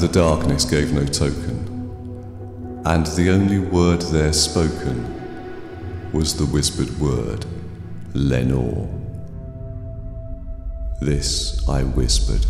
the darkness gave no token, and the only word there spoken was the whispered word, Lenore. This I whispered.